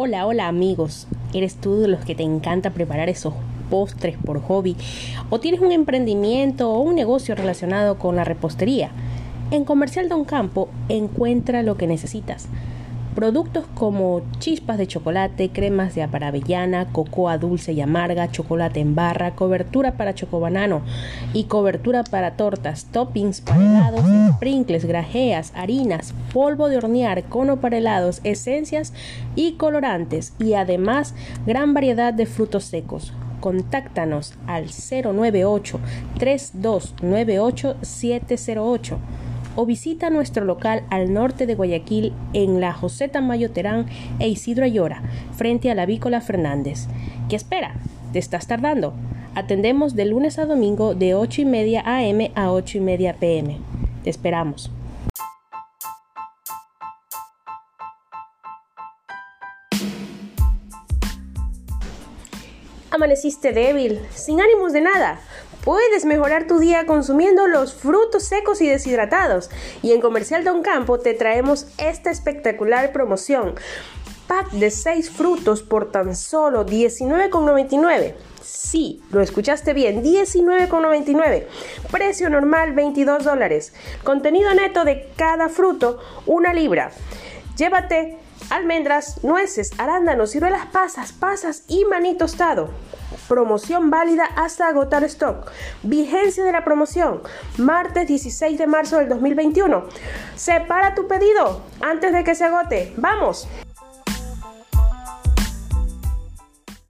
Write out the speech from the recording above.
Hola, hola amigos. ¿Eres tú de los que te encanta preparar esos postres por hobby? ¿O tienes un emprendimiento o un negocio relacionado con la repostería? En Comercial Don Campo encuentra lo que necesitas Productos como chispas de chocolate, cremas de aparavellana, cocoa dulce y amarga, chocolate en barra, cobertura para chocobanano y cobertura para tortas, toppings para helados, sprinkles, grajeas, harinas, polvo de hornear, cono para helados, esencias y colorantes y además gran variedad de frutos secos. Contáctanos al 098 3298 708 o visita nuestro local al norte de Guayaquil en la José Tamayo Terán e Isidro Ayora, frente a la Vícola Fernández. ¿Qué espera? ¿Te estás tardando? Atendemos de lunes a domingo de 8 y media am a 8 y media pm. Te esperamos. Amaneciste débil, sin ánimos de nada. Puedes mejorar tu día consumiendo los frutos secos y deshidratados. Y en Comercial Don Campo te traemos esta espectacular promoción. Pack de 6 frutos por tan solo $19,99. Sí, lo escuchaste bien, $19,99. Precio normal 22 dólares. Contenido neto de cada fruto, una libra. Llévate almendras, nueces, arándanos, ciruelas pasas, pasas y maní tostado. Promoción válida hasta agotar stock. Vigencia de la promoción. Martes 16 de marzo del 2021. Separa tu pedido antes de que se agote. ¡Vamos!